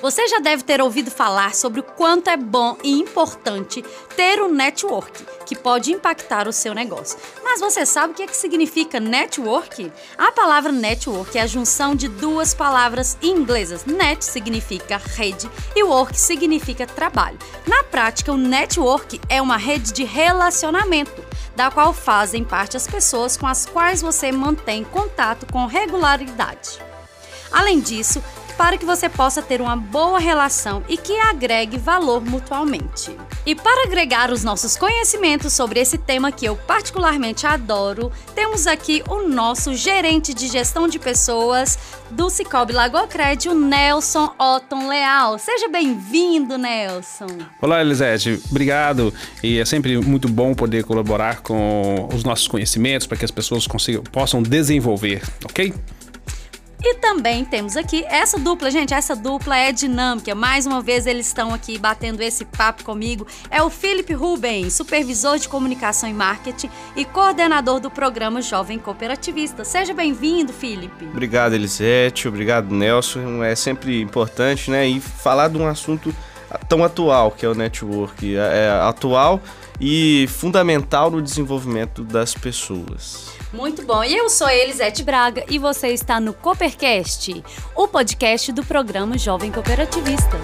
Você já deve ter ouvido falar sobre o quanto é bom e importante ter um network que pode impactar o seu negócio. Mas você sabe o que, é que significa network? A palavra network é a junção de duas palavras inglesas. Net significa rede e work significa trabalho. Na prática, o network é uma rede de relacionamento, da qual fazem parte as pessoas com as quais você mantém contato com regularidade. Além disso, para que você possa ter uma boa relação e que agregue valor mutualmente. E para agregar os nossos conhecimentos sobre esse tema que eu particularmente adoro, temos aqui o nosso gerente de gestão de pessoas do Cicobi Lagocred, o Nelson Otton Leal. Seja bem-vindo, Nelson. Olá, Elisete. Obrigado. E é sempre muito bom poder colaborar com os nossos conhecimentos para que as pessoas consigam, possam desenvolver, ok? E também temos aqui essa dupla, gente, essa dupla é dinâmica. Mais uma vez eles estão aqui batendo esse papo comigo. É o Felipe Rubens, supervisor de comunicação e marketing e coordenador do programa Jovem Cooperativista. Seja bem-vindo, Felipe. Obrigado, Elisete. Obrigado, Nelson. É sempre importante, né? E falar de um assunto tão atual que é o network. É, é atual e fundamental no desenvolvimento das pessoas. Muito bom. E eu sou Elisete Braga e você está no Coopercast, o podcast do programa Jovem Cooperativista.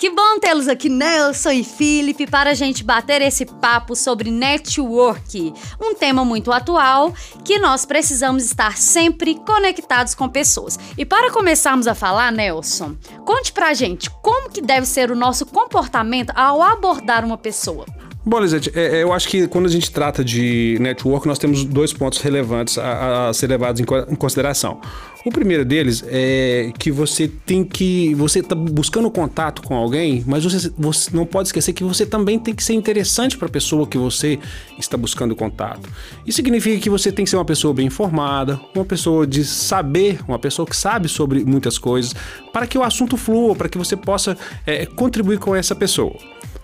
Que bom tê-los aqui, Nelson e Felipe, para a gente bater esse papo sobre network, um tema muito atual que nós precisamos estar sempre conectados com pessoas. E para começarmos a falar, Nelson, conte pra gente como que deve ser o nosso comportamento ao abordar uma pessoa. Bom, Lisete, é, é, eu acho que quando a gente trata de network, nós temos dois pontos relevantes a, a ser levados em, em, consideração. O primeiro deles é que você tem que. Você está buscando contato com alguém, mas você, você não pode esquecer que você também tem que ser interessante para a pessoa que você está buscando contato. Isso significa que você tem que ser uma pessoa bem informada, uma pessoa de saber, uma pessoa que sabe sobre muitas coisas, para que o assunto flua, para que você possa é, contribuir com essa pessoa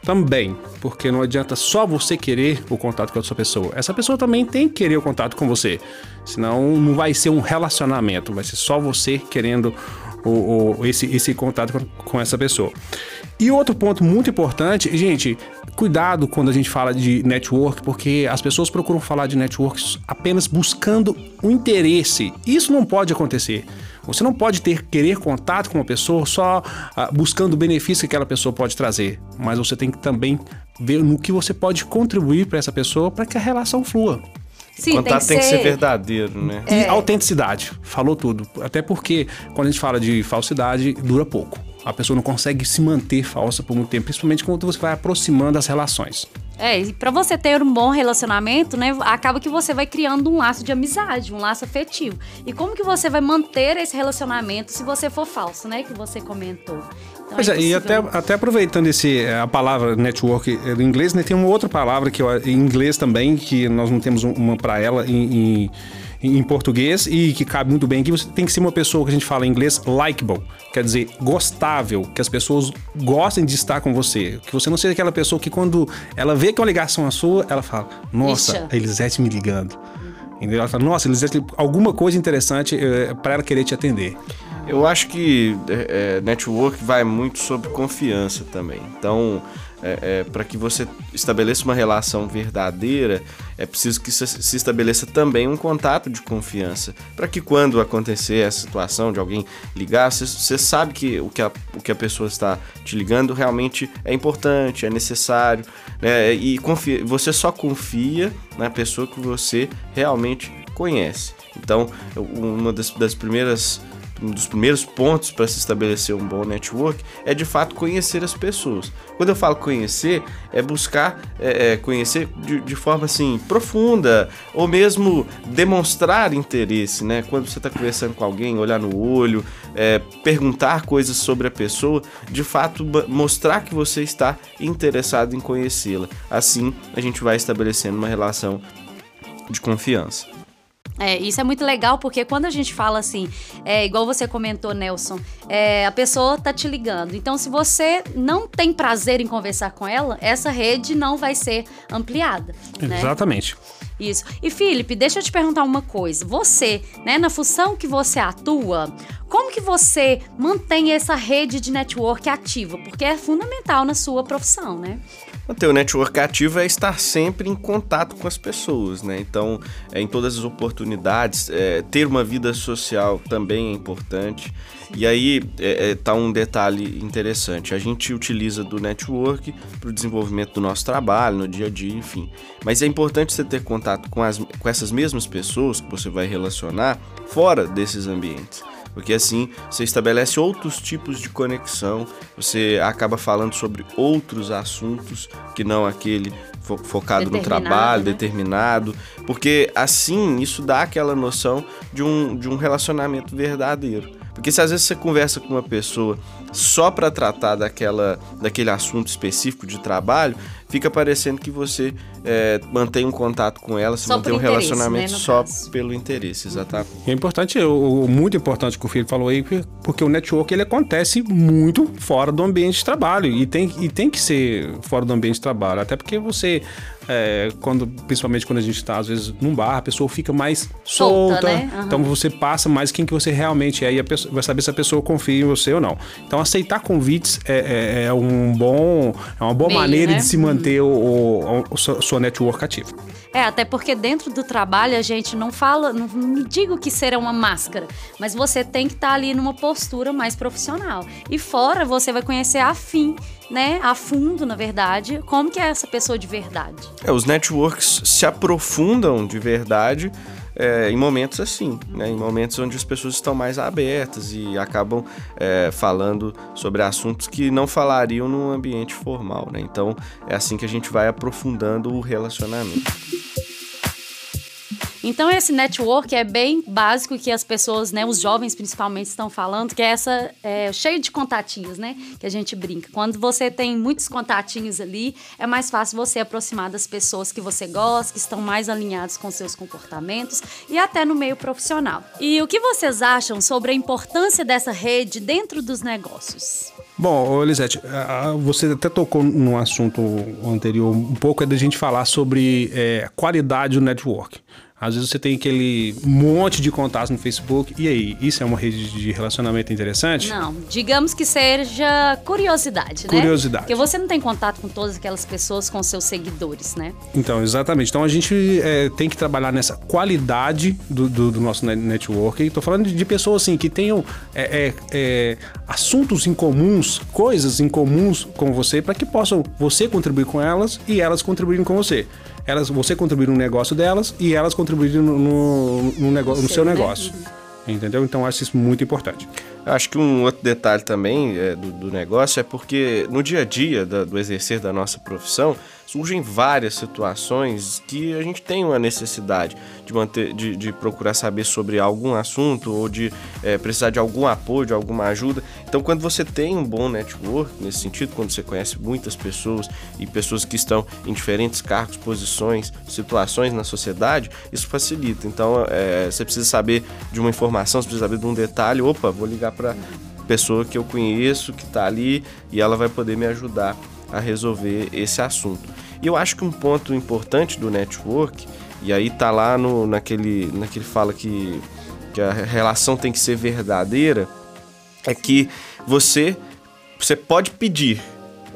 também, porque não adianta só você querer o contato com a sua pessoa. Essa pessoa também tem que querer o contato com você. Senão não vai ser um relacionamento, vai ser só você querendo o, o, esse, esse contato com, com essa pessoa. E outro ponto muito importante, gente, cuidado quando a gente fala de network, porque as pessoas procuram falar de networks apenas buscando o interesse. Isso não pode acontecer. Você não pode ter querer contato com uma pessoa só ah, buscando o benefício que aquela pessoa pode trazer, mas você tem que também ver no que você pode contribuir para essa pessoa para que a relação flua. Sim, o contato tem que, tem que ser... verdadeiro, né? E é. autenticidade, falou tudo. Até porque quando a gente fala de falsidade, dura pouco. A pessoa não consegue se manter falsa por muito tempo, principalmente quando você vai aproximando as relações. É, e pra você ter um bom relacionamento, né, acaba que você vai criando um laço de amizade, um laço afetivo. E como que você vai manter esse relacionamento se você for falso, né, que você comentou? Então, pois é, é e até, até aproveitando esse, a palavra network em inglês, né, tem uma outra palavra que eu, em inglês também, que nós não temos uma para ela em, em em português e que cabe muito bem aqui, você tem que ser uma pessoa que a gente fala em inglês likable, quer dizer, gostável, que as pessoas gostem de estar com você, que você não seja aquela pessoa que quando ela vê que é uma ligação a sua, ela fala: "Nossa, Ixi. a Elisete me ligando". Entendeu? Ela fala: "Nossa, Elisete, alguma coisa interessante é, eh, para ela querer te atender". Eu acho que é, network vai muito sobre confiança também. Então, é, é, para que você estabeleça uma relação verdadeira, é preciso que se estabeleça também um contato de confiança. Para que quando acontecer essa situação de alguém ligar, você, sabe que o, que a, o que a pessoa está te ligando realmente é importante, é necessário. Né? E confia, você só confia na pessoa que você realmente conhece. Então, uma das, das primeiras um dos primeiros pontos para se estabelecer um bom network é de fato conhecer as pessoas. Quando eu falo conhecer, é buscar é, é, conhecer de, de, forma assim profunda ou mesmo demonstrar interesse, né? Quando você está conversando com alguém, olhar no olho, é, perguntar coisas sobre a pessoa, de fato mostrar que você está interessado em conhecê-la. Assim, a gente vai estabelecendo uma relação de confiança. É, isso é muito legal porque quando a gente fala assim, é, igual você comentou, Nelson, é, a pessoa tá te ligando. Então, se você não tem prazer em conversar com ela, essa rede não vai ser ampliada. Né? Exatamente. Isso. E Felipe, deixa eu te perguntar uma coisa. Você, né, na função que você atua, como que você mantém essa rede de network ativa? Porque é fundamental na sua profissão, né? Manter o network ativo é estar sempre em contato com as pessoas, né? Então, é, em todas as oportunidades, é, ter uma vida social também é importante. E aí é, é, tá um detalhe interessante. A gente utiliza do network para o desenvolvimento do nosso trabalho, no dia a dia, enfim. Mas é importante você ter contato com, as, com essas mesmas pessoas que você vai relacionar fora desses ambientes porque assim você estabelece outros tipos de conexão, você acaba falando sobre outros assuntos que não aquele fo focado no trabalho, né? determinado, porque assim isso dá aquela noção de um, de um relacionamento verdadeiro. Porque se às vezes você conversa com uma pessoa só para tratar daquela, daquele assunto específico de trabalho, fica parecendo que você é, mantém um contato com ela, se mantém um relacionamento né, só caso. pelo interesse, exatamente. É importante, o, muito importante que o filho falou aí, porque o network ele acontece muito fora do ambiente de trabalho e tem, e tem que ser fora do ambiente de trabalho, até porque você é, quando, principalmente quando a gente está, às vezes, num bar, a pessoa fica mais solta. solta né? uhum. Então você passa mais quem que você realmente é e a pessoa, vai saber se a pessoa confia em você ou não. Então aceitar convites é, é, é um bom, é uma boa Meio, maneira né? de se manter uhum. o, o, o, o sua network ativa. É, até porque dentro do trabalho a gente não fala, não, não digo que será uma máscara, mas você tem que estar tá ali numa postura mais profissional. E fora você vai conhecer a fim, né, a fundo, na verdade, como que é essa pessoa de verdade. É, os networks se aprofundam de verdade é, em momentos assim, né? em momentos onde as pessoas estão mais abertas e acabam é, falando sobre assuntos que não falariam num ambiente formal. Né? Então é assim que a gente vai aprofundando o relacionamento. Então esse network é bem básico que as pessoas, né, os jovens principalmente estão falando, que é essa é, cheio de contatinhos, né, que a gente brinca. Quando você tem muitos contatinhos ali, é mais fácil você aproximar das pessoas que você gosta, que estão mais alinhados com seus comportamentos e até no meio profissional. E o que vocês acham sobre a importância dessa rede dentro dos negócios? Bom, Elisete, você até tocou num assunto anterior um pouco é da gente falar sobre é, qualidade do network. Às vezes você tem aquele monte de contatos no Facebook. E aí, isso é uma rede de relacionamento interessante? Não, digamos que seja curiosidade, né? Curiosidade. Porque você não tem contato com todas aquelas pessoas, com seus seguidores, né? Então, exatamente. Então a gente é, tem que trabalhar nessa qualidade do, do, do nosso network. Estou falando de, de, pessoas assim que tenham é, é, é, assuntos em comuns, coisas em comuns com você, para que possam você contribuir com elas e elas contribuírem com você elas, você contribuir no negócio delas e elas contribuírem no, no, no, negócio, no seu né? negócio. Uhum. Entendeu? Então acho isso muito importante. Acho que um outro detalhe também é, do, do, negócio é porque no dia a dia da, do exercer da nossa profissão, surgem várias situações que a gente tem uma necessidade de manter, de, de procurar saber sobre algum assunto ou de é, precisar de algum apoio, de alguma ajuda. Então, quando você tem um bom network nesse sentido, quando você conhece muitas pessoas e pessoas que estão em diferentes cargos, posições, situações na sociedade, isso facilita. Então, é, você precisa saber de uma informação, você precisa saber de um detalhe. Opa, vou ligar para pessoa que eu conheço, que está ali e ela vai poder me ajudar a resolver esse assunto. E eu acho que um ponto importante do network, e aí tá lá no, naquele, naquele fala que, que a relação tem que ser verdadeira, é que você, você pode pedir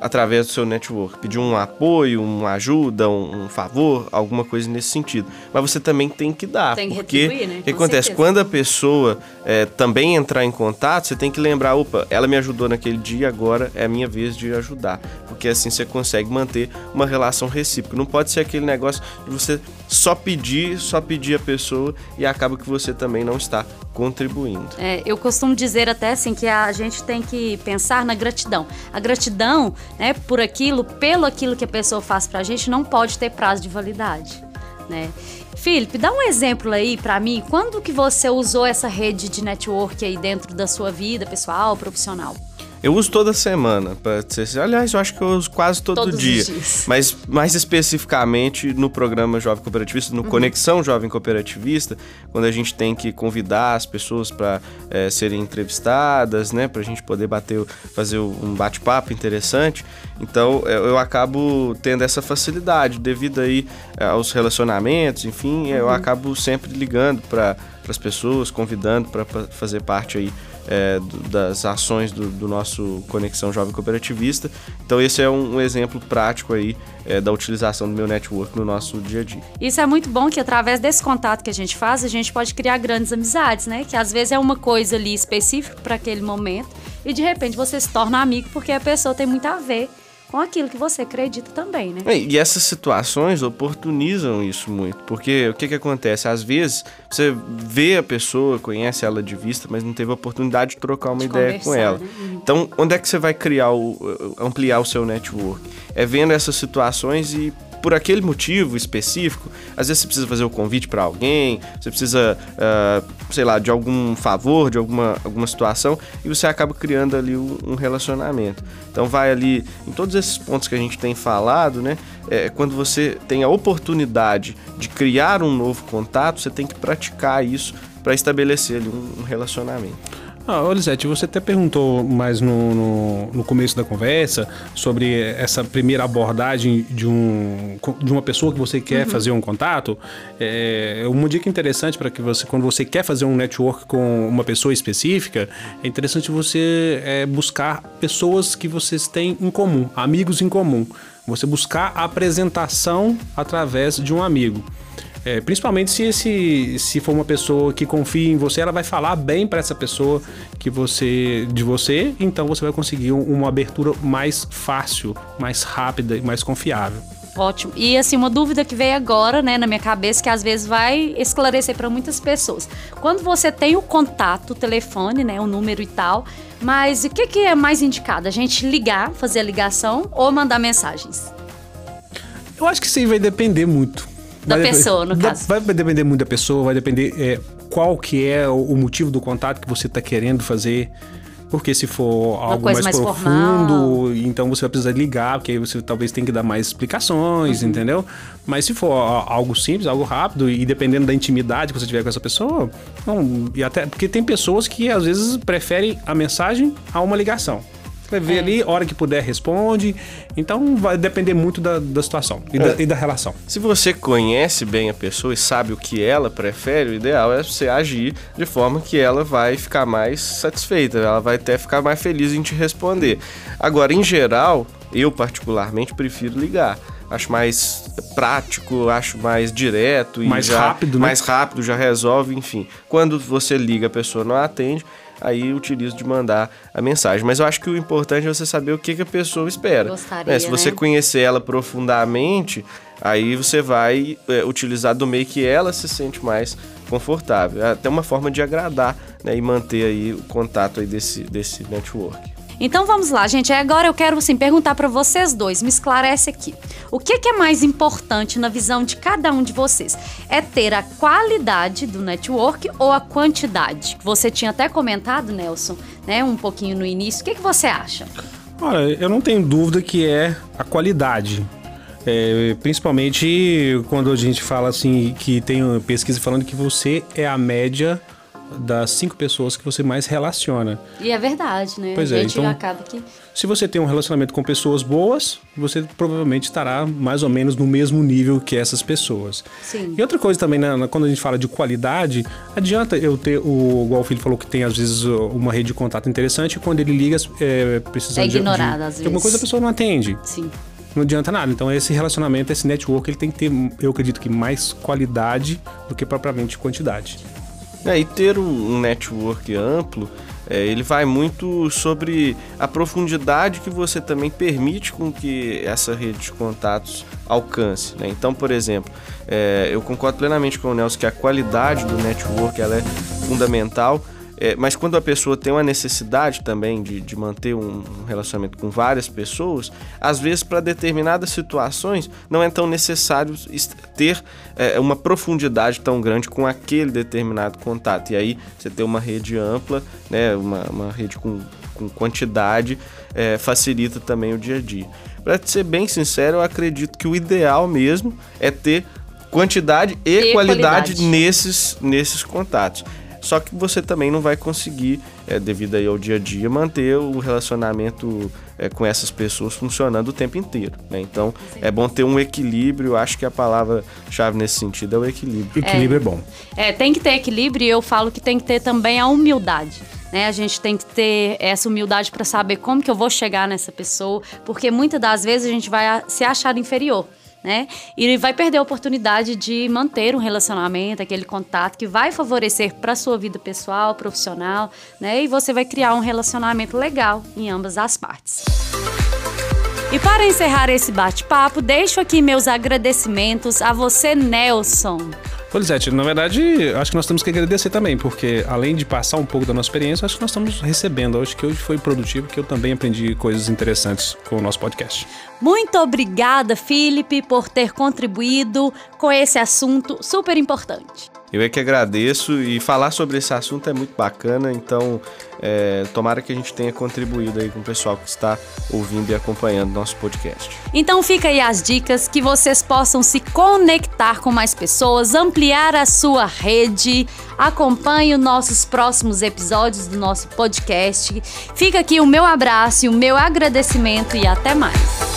através do seu network, pedir um apoio, uma ajuda, um, um, favor, alguma coisa nesse sentido. Mas você também tem que dar, tem que porque né? o que acontece certeza. quando a pessoa é, também entrar em contato, você tem que lembrar, opa, ela me ajudou naquele dia, agora é a minha vez de ajudar, porque assim você consegue manter uma relação recíproca. Não pode ser aquele negócio de você só pedir, só pedir a pessoa e acaba que você também não está contribuindo. É, eu costumo dizer até assim que a gente tem que pensar na gratidão. A gratidão, né, por aquilo, pelo aquilo que a pessoa faz pra gente, não pode ter prazo de validade, né? Felipe, dá um exemplo aí para mim, quando que você usou essa rede de network aí dentro da sua vida pessoal, profissional? Eu uso toda semana, para ser Aliás, eu acho que eu uso quase todo Todos os dia. dias. Mas mais especificamente no programa Jovem Cooperativista, Uhum. no Conexão Jovem Cooperativista, quando a gente tem que convidar as pessoas para serem entrevistadas, né, para a gente poder bater, fazer um bate-papo interessante. Então eu, eu acabo tendo essa facilidade devido aí eh, aos relacionamentos, enfim, eu Uhum. acabo sempre ligando para as pessoas, convidando para fazer parte aí é, das ações do, do nosso Conexão Jovem Cooperativista. Então esse é um, um exemplo prático aí é, da utilização do meu network no nosso dia a dia. Isso é muito bom que através desse contato que a gente faz, a gente pode criar grandes amizades, né? Que às vezes é uma coisa ali específica para aquele momento e de repente você se torna amigo porque a pessoa tem muito a ver com aquilo que você acredita também, né? É, E essas situações oportunizam isso muito, porque o que, que acontece? Às vezes você vê a pessoa, conhece ela de vista, mas não teve a oportunidade de trocar uma De ideia com ela. né? Uhum. Então, onde é que você vai criar o, ampliar o seu network? É vendo essas situações e por aquele motivo específico, às vezes você precisa fazer o convite para alguém, você precisa, ah, sei lá, de algum favor, de alguma, alguma situação, e você acaba criando ali um, um relacionamento. Então vai ali em todos esses pontos que a gente tem falado, né? É, quando você tem a oportunidade de criar um novo contato, você tem que praticar isso para estabelecer ali um, um relacionamento. Ah, Olisete, você até perguntou mais no, no, no começo da conversa sobre essa primeira abordagem de, um, de uma pessoa que você quer fazer um contato. É, uma dica interessante para que você, quando você quer fazer um network com uma pessoa específica, é interessante você é, buscar pessoas que vocês têm em comum, amigos em comum. Você buscar a apresentação através de um amigo. É, principalmente se, esse, se for uma pessoa que confia em você, ela vai falar bem para essa pessoa que você de você, então você vai conseguir um- uma abertura mais fácil, mais rápida e mais confiável. Ótimo. E assim, uma dúvida que veio agora, né, na minha cabeça, que às vezes vai esclarecer para muitas pessoas. Quando você tem o contato, o telefone, né, o número e tal, mas o que, que é mais indicado? A gente ligar, fazer a ligação ou mandar mensagens? Eu acho que isso aí vai depender muito. Da Vai pessoa, no da- caso. Vai depender muito da pessoa, vai depender é, qual que é o, o motivo do contato que você está querendo fazer. Porque se for algo mais, mais profundo, formal. então você vai precisar ligar, porque aí você talvez tenha que dar mais explicações, Uhum. entendeu? Mas se for algo simples, algo rápido, e dependendo da intimidade que você tiver com essa pessoa, não, e até porque tem pessoas que às vezes preferem a mensagem a uma ligação. Vai ver É. ali, hora que puder, responde. Então vai depender muito da, da situação e, da, É. e da relação. Se você conhece bem a pessoa e sabe o que ela prefere, o ideal é você agir de forma que ela vai ficar mais satisfeita, ela vai até ficar mais feliz em te responder. Agora, em geral, eu particularmente prefiro ligar. Acho mais prático, acho mais direto e Mais rápido, né? mais rápido, já resolve, enfim. Quando você liga, a pessoa não atende, aí utilizo de mandar a mensagem. Mas eu acho que o importante é você saber o que, que a pessoa espera. Gostaria, Né? Se você né? conhecer ela profundamente, aí você vai é, utilizar do meio que ela se sente mais confortável. É até uma forma de agradar né, e manter aí o contato aí desse, desse network. Então vamos lá, gente. Agora eu quero assim, perguntar para vocês dois. Me esclarece aqui. O que, que é mais importante na visão de cada um de vocês? É ter a qualidade do network ou a quantidade? Você tinha até comentado, Nelson, né, um pouquinho no início. O que, que você acha? Olha, eu não tenho dúvida que é a qualidade. É, principalmente quando a gente fala assim, que tem pesquisa falando que você é a média das cinco pessoas que você mais relaciona. E é verdade, né? Pois a é, então- acaba que. Se você tem um relacionamento com pessoas boas, você provavelmente estará mais ou menos no mesmo nível que essas pessoas. Sim. E outra coisa também, né, quando a gente fala de qualidade, adianta eu ter, o, igual o filho falou que tem às vezes uma rede de contato interessante, e quando ele liga, é, precisando É de- ignorado, de, às de alguma vezes. coisa, a pessoa não atende. Sim. Não adianta nada. Então, esse relacionamento, esse network, ele tem que ter, eu acredito que mais qualidade do que propriamente quantidade. É, e ter um, um network amplo, é, ele vai muito sobre a profundidade que você também permite com que essa rede de contatos alcance. né? Então, por exemplo, é, eu concordo plenamente com o Nelson que a qualidade do network ela é fundamental. É, mas quando a pessoa tem uma necessidade também de, de manter um um relacionamento com várias pessoas, às vezes para determinadas situações não é tão necessário ter é, uma profundidade tão grande com aquele determinado contato. E aí você ter uma rede ampla, né, uma, uma rede com com quantidade, é, facilita também o dia a dia. Para ser bem sincero, eu acredito que o ideal mesmo é ter quantidade e, e qualidade, qualidade, nesses, nesses contatos. Só que você também não vai conseguir, é, devido aí ao dia a dia, manter o relacionamento é, com essas pessoas funcionando o tempo inteiro. Né? Então Sim. é bom ter um equilíbrio. Acho que a palavra-chave nesse sentido é o equilíbrio. Equilíbrio é, é bom. É, tem que ter equilíbrio e eu falo que tem que ter também a humildade. Né? A gente tem que ter essa humildade para saber como que eu vou chegar nessa pessoa, porque muitas das vezes a gente vai se achar inferior né? E vai perder a oportunidade de manter um relacionamento, aquele contato que vai favorecer para sua vida pessoal, profissional, né? E você vai criar um relacionamento legal em ambas as partes. E para encerrar esse bate-papo, deixo aqui meus agradecimentos a você, Nelson. Polisete, na verdade, acho que nós temos que agradecer também, porque além de passar um pouco da nossa experiência, acho que nós estamos recebendo. Acho que hoje foi produtivo, que eu também aprendi coisas interessantes com o nosso podcast. Muito obrigada, Felipe, por ter contribuído com esse assunto super importante. Eu é que agradeço e falar sobre esse assunto é muito bacana, então é, tomara que a gente tenha contribuído aí com o pessoal que está ouvindo e acompanhando nosso podcast. Então fica aí as dicas que vocês possam se conectar com mais pessoas, ampliar a sua rede. Acompanhe os nossos próximos episódios do nosso podcast. Fica aqui o meu abraço e o meu agradecimento e até mais.